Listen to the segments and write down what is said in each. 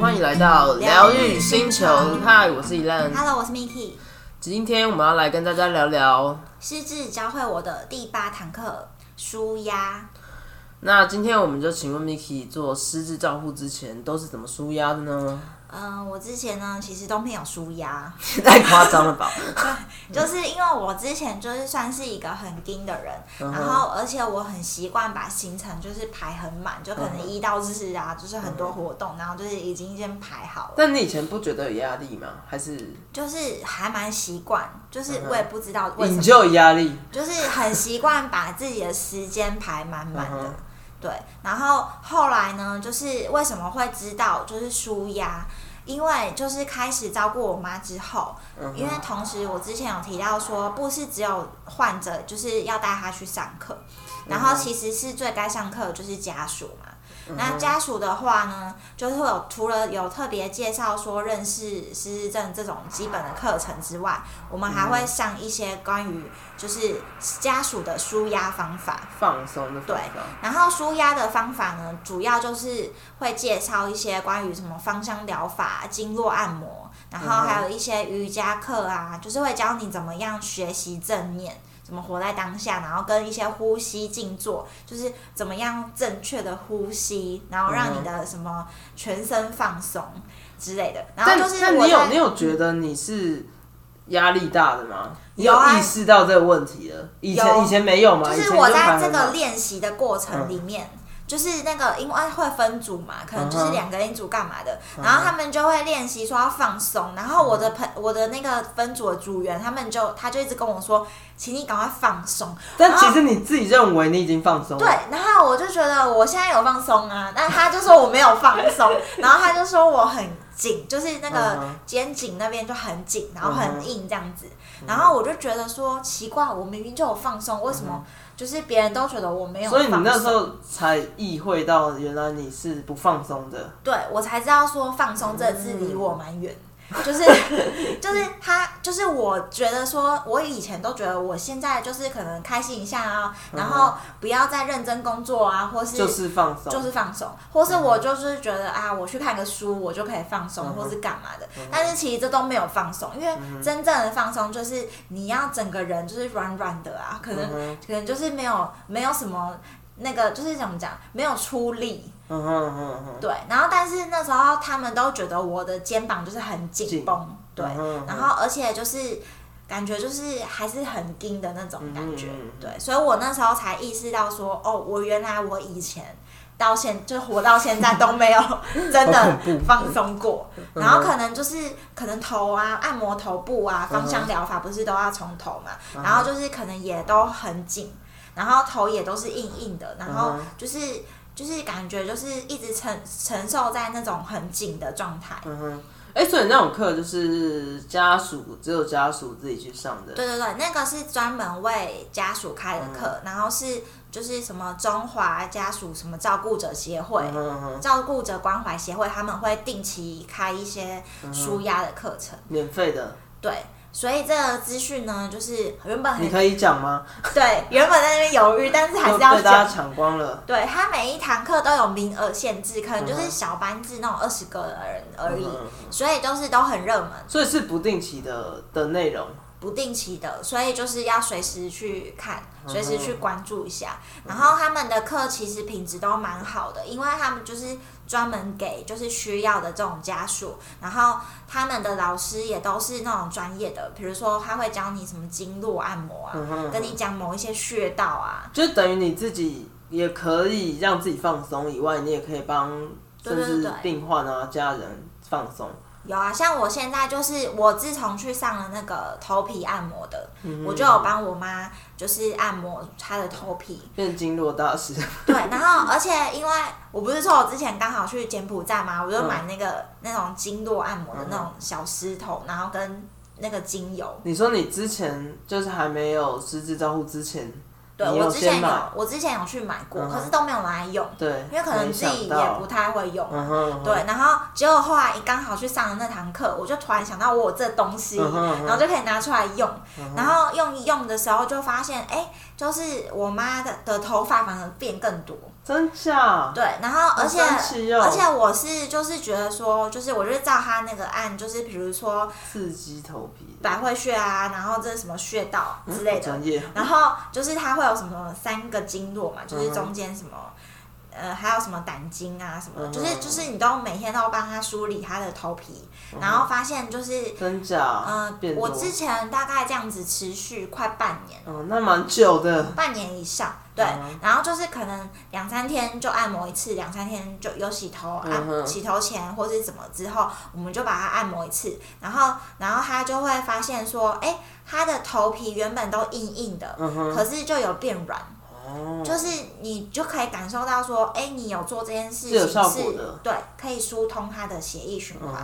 欢迎来到疗愈星球，嗨，我是伊兰。Hello，我是 Miki。今天我们要来跟大家聊聊，失智教会我的第八堂课，舒压。那今天我们就请问 Miki 做失智照护之前都是怎么舒压的呢？嗯，我之前呢，其实都没有舒压，太夸张了吧？就是因为我之前就是算是一个很盯的人，嗯然后而且我很习惯把行程就是排很满，就可能一到日啊，就是很多活动，然后就是已经先排好了，但你以前不觉得有压力吗？还是就是还蛮习惯，就是我也不知道为什么，你就有压力？就是很习惯把自己的时间排满满的。对，然后后来呢，就是为什么会知道就是舒压？因为就是开始照顾我妈之后，嗯因为同时我之前有提到说，不是只有患者就是要带他去上课，然后其实是最该上课的就是家属嘛。那家属的话呢，就是会有除了有特别介绍说认识失智症这种基本的课程之外，我们还会上一些关于就是家属的舒压方法。放松的方对。然后舒压的方法呢，主要就是会介绍一些关于什么芳香疗法、经络按摩，然后还有一些瑜伽课啊，就是会教你怎么样学习正念。怎么活在当下，然后跟一些呼吸静坐，就是怎么样正确的呼吸，然后让你的什么全身放松之类的。然后但就是你有你有觉得你是压力大的吗？你有啊意识到这个问题了？以前以前没有吗？就是我在这个练习的过程里面，就是那个因为会分组嘛，可能就是两个人一组干嘛的，然后他们就会练习说要放松，然后我的朋我的那个分组的组员，他们就他就一直跟我说，请你赶快放松，但其实你自己认为你已经放松。对，然后我就觉得我现在有放松啊，但他就说我没有放松，然后他就说我很紧，就是那嗯个肩颈那边就很紧，然后嗯很硬这样子，然后我就觉得说奇怪，我明明就有放松，为什么就是别人都觉得我没有所？以你那时候才意会到，原来你是不放松的。对我才知道说放松这个字离我蛮远。就是就是他就是我觉得说，我以前都觉得我现在就是可能开心一下啊，然后不要再认真工作啊，或是就是放松，就是放松，或是我就是觉得啊，我去看个书，我就可以放松，或是干嘛的。但是其实这都没有放松，因为真正的放松就是你要整个人就是软软的啊，可能、可能就是没有没有什么那个就是怎么讲，没有出力。嗯哼嗯哼嗯对，然后但是那时候他们都觉得我的肩膀就是很紧绷，对，然后而且就是感觉就是还是很硬的那种感觉，对，所以我那时候才意识到说，哦，我原来我以前到现就活到现在都没有 真的放松过，嗯。然后可能就是可能头啊按摩头部啊，芳香疗法不是都要从头嘛，嗯然后就是可能也都很紧，然后头也都是硬硬的，然后就是。就是感觉就是一直承承受在那种很紧的状态，嗯哼。哎、所以那种课就是家属只有家属自己去上的，对对对，那个是专门为家属开的课，嗯。然后是就是什么中华家属什么照顾者协会、照顾者关怀协会，他们会定期开一些嗯舒压的课程。免费的，对，所以这个资讯呢，就是原本很你可以讲吗？对，原本在那边犹豫，但是还是要大家抢光了。对，他每一堂课都有名额限制，可能就是小班制那种二十个人而已，嗯所以都是都很热门。所以是不定期的的内容。不定期的，所以就是要随时去看，嗯随时去关注一下。然后他们的课其实品质都蛮好的，因为他们就是专门给就是需要的这种家属，然后他们的老师也都是那种专业的，比如说他会教你什么经络按摩啊，嗯跟你讲某一些穴道啊，就等于你自己也可以让自己放松以外，你也可以帮甚至对对。对病患啊、家人放松。有啊，像我现在就是我自从去上了那个头皮按摩的，嗯我就有帮我妈就是按摩她的头皮，变经络大师，对，然后而且因为我不是说我之前刚好去柬埔寨嘛，我就买那个、那种经络按摩的那种小石头，然后跟那个精油，你说你之前就是还没有失智照护之前，对我之前有，我之前有去买过，嗯可是都没有拿来用，对，因为可能自己也不太会用。对，然后结果后来刚好去上了那堂课，我就突然想到我有这东西，然后就可以拿出来用。然后用一用的时候就发现，哎，就是我妈的的头发反而变更多。真假？对，然后而且、而且我是就是觉得说，就是我就是照他那个按，就是比如说刺激头皮，百会穴啊，然后这是什么穴道之类的，好专业，然后就是它会有什么三个经络嘛，嗯就是中间什么。呃，还有什么胆经啊什么的，嗯就是就是你都每天都帮他梳理他的头皮，然后发现就是，真假？嗯、变多我之前大概这样子持续快半年，哦，那蛮久的，半年以上，对，嗯然后就是可能两三天就按摩一次，两三天就有洗头，按、嗯洗头前或是怎么之后，我们就把它按摩一次，然后然后他就会发现说，哎，他的头皮原本都硬硬的，嗯，可是就有变软，哦，就是你就可以感受到说，哎，你有做这件事有情效果的。对，可以疏通他的血液循嗯环。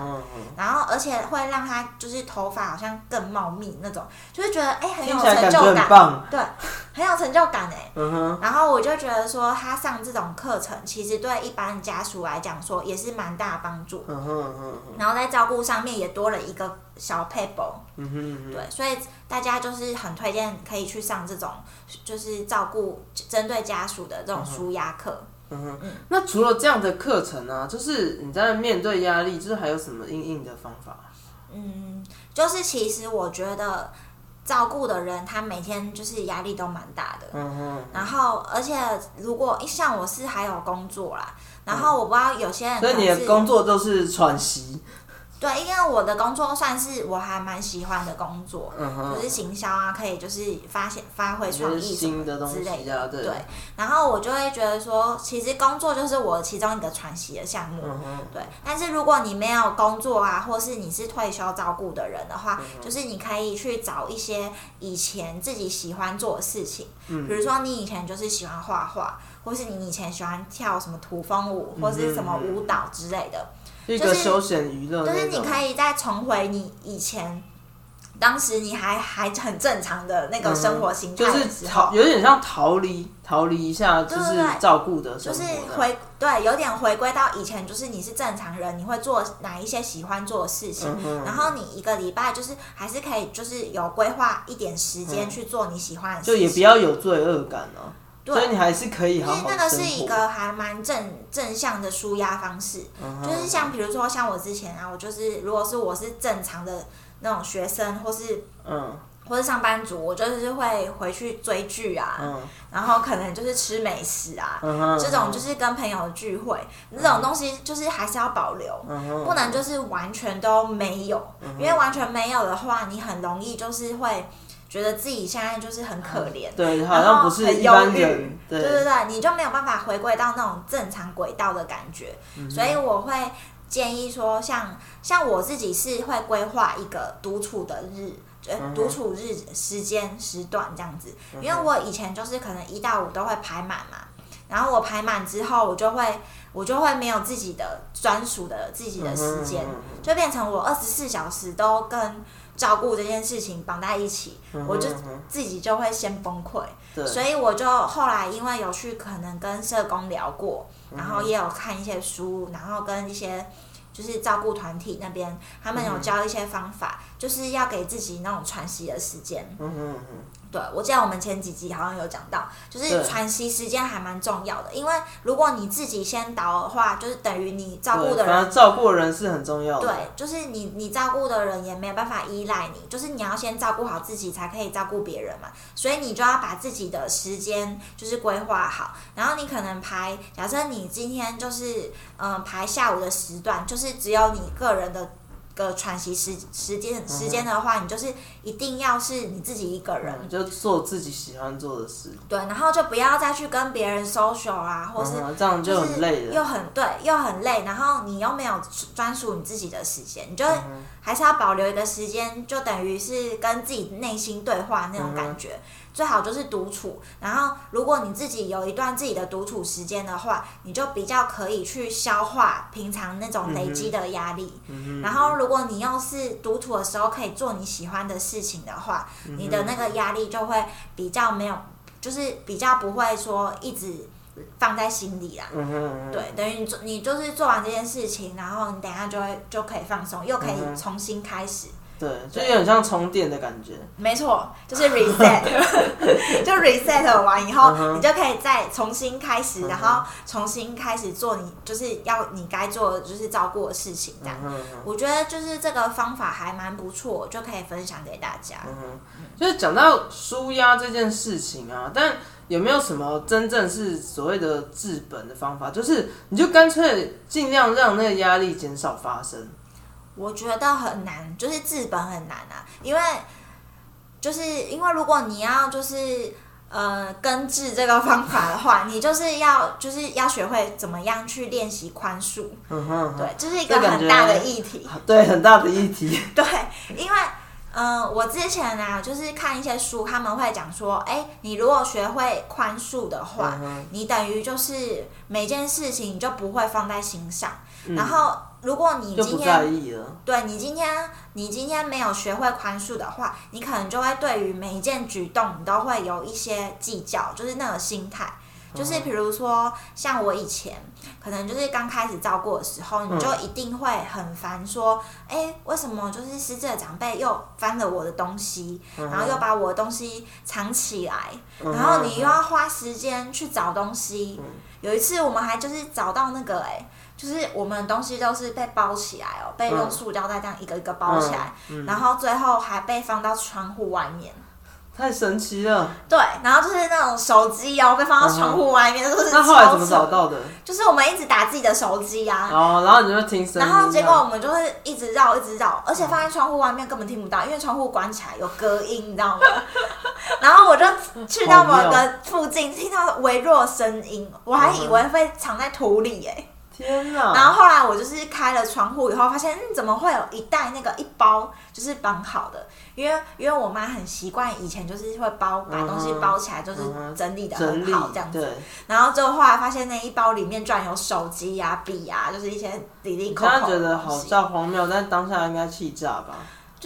然后，而且会让他就是头发好像更茂密那种，就是觉得哎、很有成就感，对，很有成就感哎。嗯哼，然后我就觉得说，他上这种课程，其实对一般家属来讲说也是蛮大的帮助。嗯哼嗯哼然后在照顾上面也多了一个小 paper，嗯哼嗯哼，对，所以大家就是很推荐可以去上这种就是照顾针对家属的这种舒压课。嗯哼，那除了这样的课程呢、就是你在面对压力，就是还有什么应应的方法？嗯，就是其实我觉得照顾的人他每天就是压力都蛮大的。嗯哼，然后，而且如果像我是还有工作啦，然后我不知道有些人所以你的工作都是喘息，对，因为我的工作算是我还蛮喜欢的工作，嗯，就是行销啊，可以就是发现发挥创意什么新的东之类的。对，对，然后我就会觉得说，其实工作就是我其中一个喘息的项目。嗯，对，但是如果你没有工作啊，或是你是退休照顾的人的话，嗯就是你可以去找一些以前自己喜欢做的事情，嗯比如说你以前就是喜欢画画，或是你以前喜欢跳什么土风舞，或是什么舞蹈之类的，一就是个休闲娱乐，就是你可以再重回你以前。当时你还还很正常的那个生活形态嗯就是逃，有点像逃离，逃离一下，就是照顾的就是生活这样，回对，有点回归到以前，就是你是正常人，你会做哪一些喜欢做的事情，嗯然后你一个礼拜就是还是可以，就是有规划一点时间去做你喜欢的事情，就也不要有罪恶感哦、对所以你还是可以因为那个是一个还蛮正正向的舒压方式，就是像比如说像我之前啊，我就是如果是我是正常的那种学生，或是嗯。或是上班族，我就是会回去追剧啊，嗯。然后可能就是吃美食啊，这种就是跟朋友的聚会，这种东西就是还是要保留，不能就是完全都没有，因为完全没有的话，你很容易就是会觉得自己现在就是很可怜。对，好像不是很一般忧郁人，对。对对，你就没有办法回归到那种正常轨道的感觉，所以我会建议说像，像我自己是会规划一个独处的日，呃，独处日时间时段这样子，因为我以前就是可能一到五都会排满嘛，然后我排满之后，我就会我就会没有自己的专属的自己的时间，就变成我二十四小时都跟照顾这件事情绑在一起，我就自己就会先崩溃。所以我就后来因为有去可能跟社工聊过，嗯然后也有看一些书，然后跟一些就是照顾团体那边，他们有教一些方法，就是要给自己那种喘息的时间。嗯哼嗯对，我记得我们前几集好像有讲到，就是喘息时间还蛮重要的，因为如果你自己先倒的话，就是等于你照，顾的人。照顾人是很重要的，对，就是你，你照顾的人也没有办法依赖你，就是你要先照顾好自己，才可以照顾别人嘛。所以你就要把自己的时间就是规划好，然后你可能排，假设你今天就是嗯、呃排下午的时段，就是只有你个人的个喘息时时间时间的话，你就是一定要是你自己一个人，就做自己喜欢做的事，对，然后就不要再去跟别人 social 啊，或是这样就很累了，又很对，又很累，然后你又没有专属你自己的时间，你就嗯还是要保留一个时间，就等于是跟自己内心对话那种感嗯觉。最好就是独处，然后如果你自己有一段自己的独处时间的话，你就比较可以去消化平常那种累积的压力。嗯然后如果你又是独处的时候可以做你喜欢的事情的话，嗯你的那个压力就会比较没有。就是比较不会说一直放在心里啦。嗯哼嗯哼，对，等于你做你就是做完这件事情，然后你等下就会就可以放松，又可嗯以重新开始。对，就有点像充电的感觉。没错，就是 reset，就 reset 完以后，你就可以再重新开始，然后重新开始做你就是要你该做的，就是照顾的事情这样。我觉得就是这个方法还蛮不错，就可以分享给大家。嗯哼，就是讲到舒压这件事情啊，但有没有什么真正是所谓的治本的方法？就是你就干脆尽量让那个压力减少发生。我觉得很难，就是治本很难啊，因为就是因为如果你要就是呃根治这个方法的话，你就是要就是要学会怎么样去练习宽恕，嗯哼，对，这是一个很大的议题。对，很大的议题。对，因为嗯、呃我之前啊、就是看一些书，他们会讲说，哎，你如果学会宽恕的话，嗯你等于就是每件事情你就不会放在心上，嗯。然后如果你今天。对你今天你今天没有学会宽恕的话，你可能就会对于每一件举动你都会有一些计较，就是那个心态。就是比如说，像我以前可能就是刚开始照顾的时候，你就一定会很烦，说，哎、为什么就是失智的长辈又翻了我的东西，然后又把我的东西藏起来，嗯然后你又要花时间去找东西。有一次我们还就是找到那个哎、就是我们的东西都是被包起来哦，被用塑胶袋这样一个一个包起来，嗯然后最后还被放到窗户外面。太神奇了。对，然后就是那种手机哦，被放到窗户外面，都是那后来怎么？找到的？就是我们一直打自己的手机啊，哦，然后你就听声音。然后结果我们就是一直绕，一直绕，而且放在窗户外面根本听不到，因为窗户关起来有隔音，你知道吗？然后我就去到某个附近，听到微弱声音，我还以为会藏在土里耶、天哪！然后后来我就是开了窗户以后，发现嗯，怎么会有一袋那个一包就是绑好的？因为因为我妈很习惯以前就是会包把东西包起来，就是整理的很好这样子。对，然后之后后来发现那一包里面居然有手机呀、笔呀、就是一些里里你扣扣刚刚觉得好的东西。像荒谬，但当下应该气炸吧？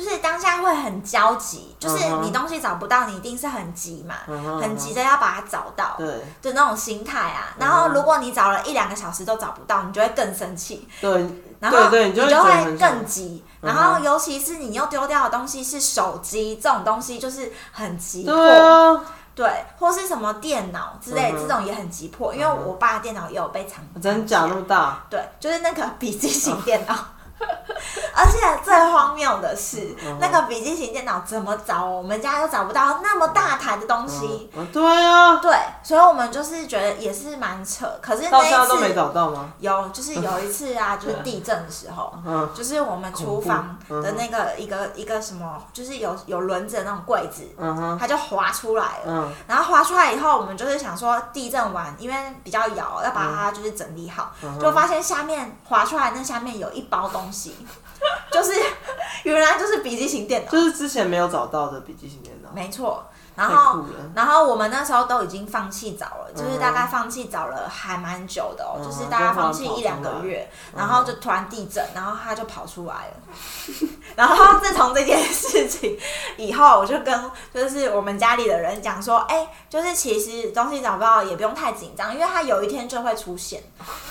就是当下会很焦急，就是你东西找不到，你一定是很急嘛，很急着要把它找到对的那种心态啊。嗯然后如果你找了一两个小时都找不到，你就会更生气，对然后对对，你就会更急。嗯然后尤其是你又丢掉的东西是手机这种东西，就是很急迫。对或是什么电脑之类，这种也很急迫。因为我爸的电脑也有被藏，真假那么大？对，就是那个笔记型电脑。而且最荒谬的是，嗯那个笔记型电脑怎么找？我们家又找不到那么大台的东西。嗯，对啊，对，所以我们就是觉得也是蛮扯。可是到那一现在都没次找到吗？有，就是有一次啊，就是地震的时候，嗯就是我们厨房的那个一个一个什么，就是有有轮子的那种柜子，嗯它就滑出来了。嗯然后滑出来以后，我们就是想说地震完，因为比较摇，要把它就是整理好，嗯就发现下面滑出来那下面有一包东西，就是原来就是笔记型电脑，就是之前没有找到的笔记型电脑，没错。然后。然后我们那时候都已经放弃找了，就是嗯大概放弃找了还蛮久的哦，嗯就是大概放弃一两个月，然后就突然地震，然后他就跑出来了。然后自从这件事情以后，我就跟就是我们家里的人讲说，哎、就是其实东西找不到也不用太紧张，因为它有一天就会出现，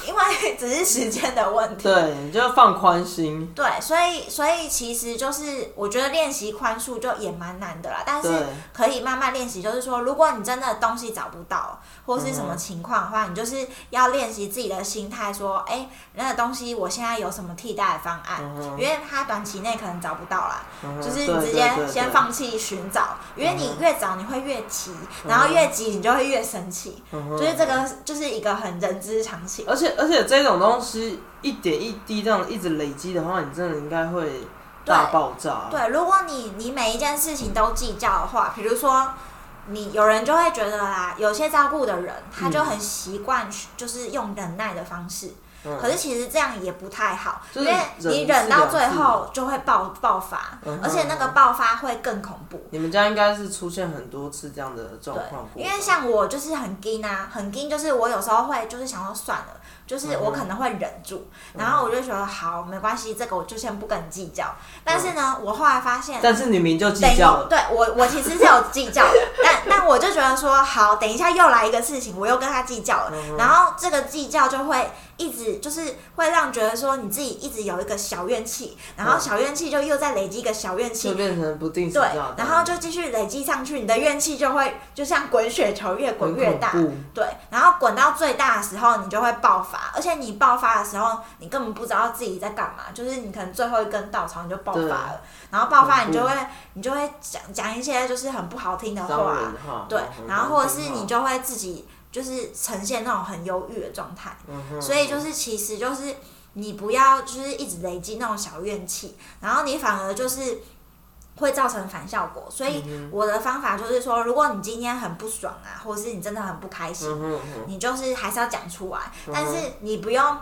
因为只是时间的问题。对，你就放宽心。对，所以所以其实就是我觉得练习宽恕就也蛮难的啦，但是可以慢慢练习。就是说，如果你真的东西找不到或是什么情况的话，你就是要练习自己的心态，说，哎、那个东西我现在有什么替代的方案？嗯因为它短期内可能找不到啦，嗯就是你直接先放弃寻找，因为你越找你会越急，然后越急你就会越生气，就是这个就是一个很人之常情。而且而且这种东西一点一滴这样一直累积的话，你真的应该会大爆炸。对，如果你你每一件事情都计较的话，比如说你有人就会觉得啦，有些照顾的人他就很习惯就是用忍耐的方式，嗯。可是其实这样也不太好，就是因为你忍忍到最后就会爆爆发，嗯而且那个爆发会更恐怖。你们家应该是出现很多次这样的状况，因为像我就是很惊啊，很惊，就是我有时候会就是想说算了，就是我可能会忍住，然后我就觉得好没关系，这个我就先不跟你计较。但是呢，我后来发现，但是你明就计较了，对我我其实是有计较的，但但我就觉得说好，等一下又来一个事情，我又跟他计较了，嗯然后这个计较就会一直就是会让觉得说你自己一直有一个小怨气，然后小怨气就又在累积一个小怨气。就，变成不定时对然后就继续累积上去，你的怨气就会就像滚雪球，越滚越大。对，然后滚到最大的时候，你就会爆发，而且你爆发的时候，你根本不知道自己在干嘛，就是你可能最后一根稻草你就爆发了，然后爆发你就会你就会讲讲一些就是很不好听的话，对嗯，然后或者是你，就会自己就是呈现那种很忧郁的状态。嗯所以就是其实就是你不要就是一直累积那种小怨气，然后你反而就是会造成反效果。所以嗯我的方法就是说，如果你今天很不爽啊，或者是你真的很不开心，你就是还是要讲出来，嗯但是你不用。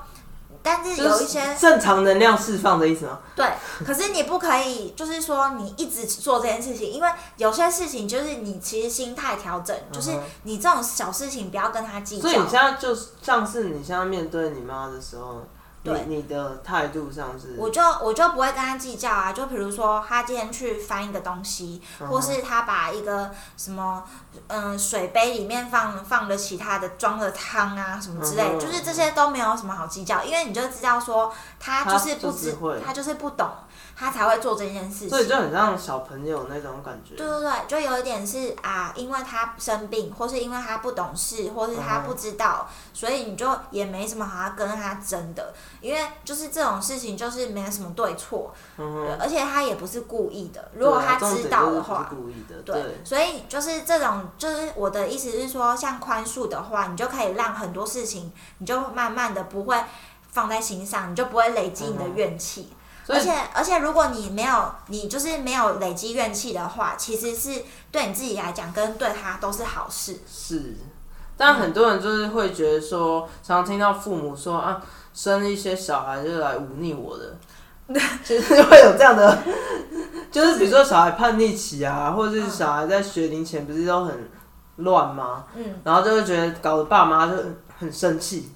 但是有一些正常能量释放的意思吗？对，可是你不可以，就是说你一直做这件事情，因为有些事情就是你其实心态调整，就是你这种小事情不要跟他计较。所以你现在就像是你现在面对你妈的时候，你对。你的态度上是，我就我就不会跟他计较啊，就比如说他今天去翻一个东西，嗯或是他把一个什么嗯水杯里面放放了其他的装了汤啊什么之类，嗯就是这些都没有什么好计较，因为你就知道说他就是不知他就是不懂，他才会做这件事情。所以就很像小朋友那种感觉。对对对，就有一点是啊，因为他生病，或是因为他不懂事，或是他不知道，所以你就也没什么好要跟他争的，因为就是这种事情就是没什么对错，而且他也不是故意的，如果他知道的话。故意的，对，对，所以就是这种，就是我的意思是说，像宽恕的话，你就可以让很多事情，你就慢慢的不会放在心上，你就不会累积你的怨气。而且而且，如果你没有，你就是没有累积怨气的话，其实是对你自己来讲，跟对他都是好事。是，但很多人就是会觉得说，常常听到父母说啊，生一些小孩就是来忤逆我的，其实会有这样的，就是比如说小孩叛逆期啊，或者是小孩在学龄前不是都很乱吗？嗯，然后就会觉得搞得爸妈就很很生气，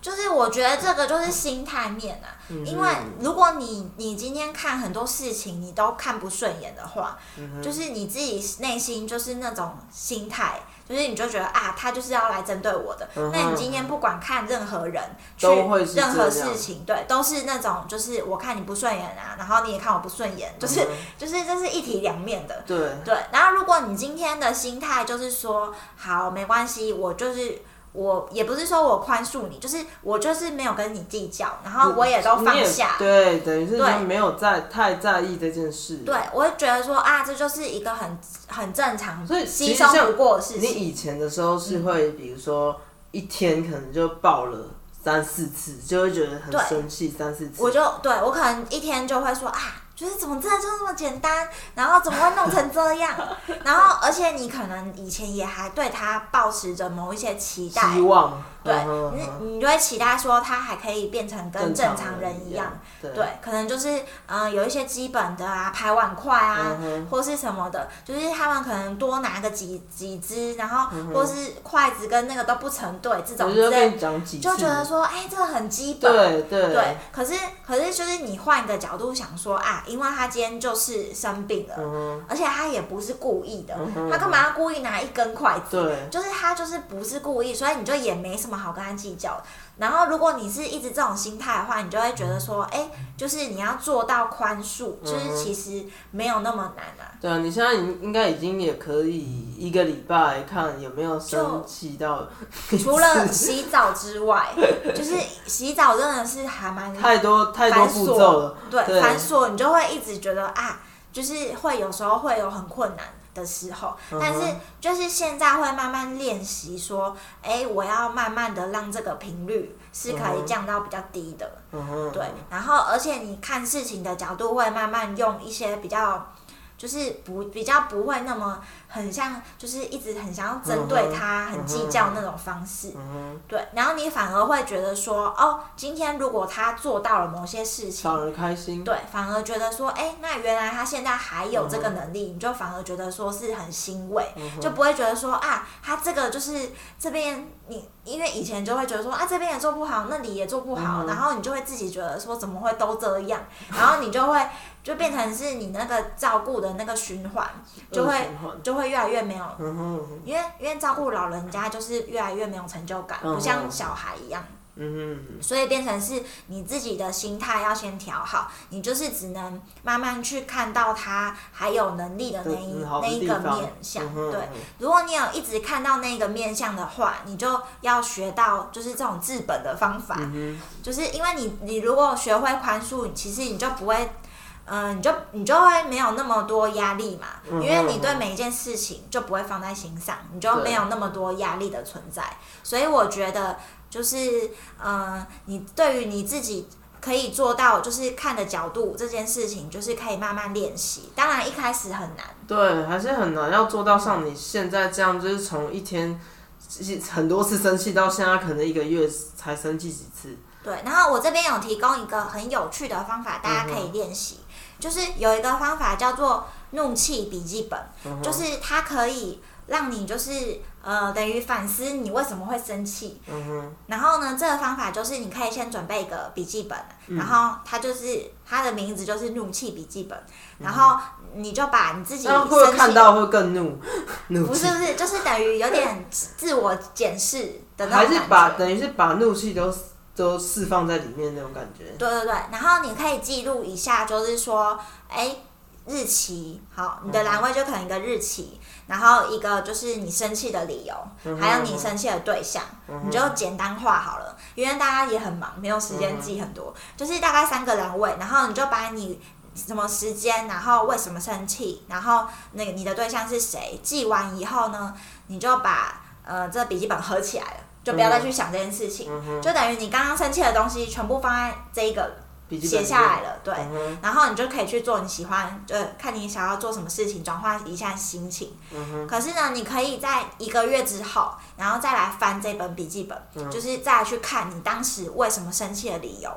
就是我觉得这个就是心态面啊，嗯。因为如果你你今天看很多事情你都看不顺眼的话，嗯就是你自己内心就是那种心态，就是你就觉得啊，他就是要来针对我的。嗯那你今天不管看任何人，去都会是任何事情，对，都是那种就是我看你不顺眼啊，然后你也看我不顺眼，就是、嗯就是这是一体两面的。对，对，然后如果你今天的心态就是说，好，没关系，我就是我也不是说我宽恕你，就是我就是没有跟你计较，然后我也都放下。对，等于是对说没有在太在意这件事，对，我会觉得说啊，这就是一个很很正常、所以其稀松实像不过的事情你。以前的时候是会，比如说一天可能就爆了三四次，就会觉得很生气三四次。我就对我可能一天就会说啊，就是怎么真的就那么简单，然后怎么会弄成这样？然后而且你可能以前也还对他抱持着某一些期待，希望对你你就会期待说他还可以变成跟正正常人一样，，对。对，可能就是嗯、呃有一些基本的啊，排碗筷啊，或是什么的，就是他们可能多拿个几几只，然后或是筷子跟那个都不成对，这种我就觉得说，哎、这个很基本。对对。对，可是可是就是你换一个角度想说啊，因为他今天就是生病了，而且他也不是故意的，他干嘛要故意拿一根筷子？对，就是他就是不是故意，所以你就也没什么好跟他计较。然后如果你是一直这种心态的话，你就会觉得说，哎、就是你要做到宽恕，嗯就是其实没有那么难啊。对啊，你现在应应该已经也可以一个礼拜看有没有生气到，除了洗澡之外，就是洗澡真的是还蛮太多太多繁步骤了，，对对繁琐，你就会一直觉得啊，就是会有时候会有很困难的时候，但是就是现在会慢慢练习说，哎、我要慢慢的让这个频率是可以降到比较低的，嗯，对，然后而且你看事情的角度会慢慢用一些比较就是不比较不会那么很像，就是一直很想要针对他、很计较那种方式。对，然后你反而会觉得说，哦，今天如果他做到了某些事情，反而开心。对，反而觉得说，哎，那原来他现在还有这个能力，你就反而觉得说是很欣慰，就不会觉得说啊，他这个就是这边你，因为以前就会觉得说啊，这边也做不好，那里也做不好，然后你就会自己觉得说怎么会都这样，然后你就会。就变成是你那个照顾的那个循环，就会就会越来越没有，因为因为照顾老人家就是越来越没有成就感，不像小孩一样。嗯所以变成是你自己的心态要先调好，你就是只能慢慢去看到他还有能力的那一那一个面相。对，如果你有一直看到那个面相的话，你就要学到就是这种治本的方法。嗯就是因为你你如果学会宽恕，其实你就不会。嗯，你就你就会没有那么多压力嘛，因为你对每一件事情就不会放在心上，你就没有那么多压力的存在。所以我觉得就是，嗯，你对于你自己可以做到，就是看的角度这件事情，就是可以慢慢练习。当然一开始很难，对，还是很难要做到像你现在这样，就是从一天很多次生气到现在可能一个月才生气几次。对，然后我这边有提供一个很有趣的方法，大家可以练习。就是有一个方法叫做怒气笔记本，就是它可以让你就是呃等于反思你为什么会生气。然后呢，这个方法就是你可以先准备一个笔记本，然后它就是它的名字就是怒气笔记本，然后你就把你自己会看到会更怒，不是不是，就是等于有点自我检视的那种还是把等于是把怒气都。都释放在里面那种感觉。对对对，然后你可以记录一下，就是说，哎，日期，好，你的栏位就可能一个日期，然后一个就是你生气的理由，还有你生气的对象，你就简单化好了，因为大家也很忙，没有时间记很多，就是大概三个栏位，然后你就把你什么时间，然后为什么生气，然后那个你的对象是谁，记完以后呢，你就把呃这笔记本合起来了。就不要再去想这件事情，就等于你刚刚生气的东西全部放在这一个写下来了，对，然后你就可以去做你喜欢，就看你想要做什么事情，转换一下心情。可是呢，你可以在一个月之后，然后再来翻这本笔记本，就是再去看你当时为什么生气的理由。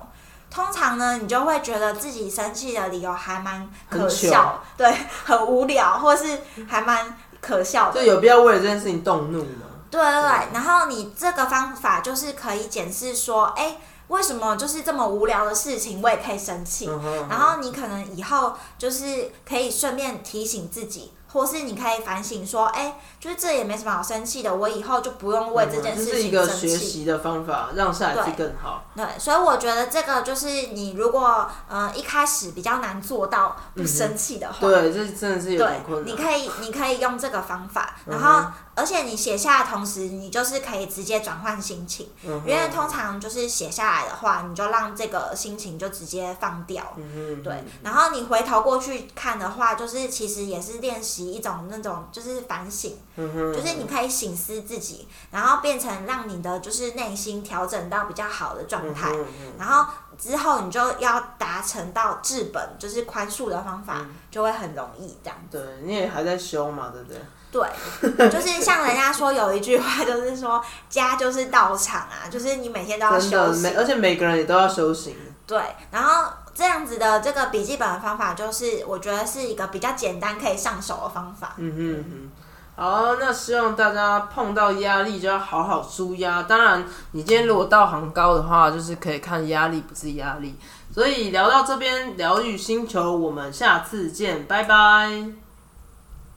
通常呢，你就会觉得自己生气的理由还蛮可笑，对，很无聊，或是还蛮可笑的。就有必要为了这件事情动怒吗？对对对，然后你这个方法就是可以检视说，哎，为什么就是这么无聊的事情我也可以生气？然后你可能以后就是可以顺便提醒自己。或是你可以反省说，哎，就是这也没什么好生气的，我以后就不用为这件事情生气。是一个学习的方法，让下一次更好。对，所以我觉得这个就是你如果呃一开始比较难做到不生气的话，对，这真的是有点困难。你可以你可以用这个方法，然后而且你写下的同时，你就是可以直接转换心情，因为通常就是写下来的话，你就让这个心情就直接放掉。嗯对，然后你回头过去看的话，就是其实也是练习。一种那种就是反省，就是你可以醒思自己，然后变成让你的就是内心调整到比较好的状态，然后之后你就要达成到治本，就是宽恕的方法，就会很容易这样。对，你也还在修嘛，对不对？对，就是像人家说有一句话，就是说家就是道场啊，就是你每天都要修行，而且每个人也都要修行。对，然后。这样子的这个笔记本的方法，就是我觉得是一个比较简单可以上手的方法。嗯嗯嗯。好，那希望大家碰到压力就要好好舒压。当然，你今天如果道行高的话，就是可以看压力不是压力。所以聊到这边，疗愈星球，我们下次见，拜拜。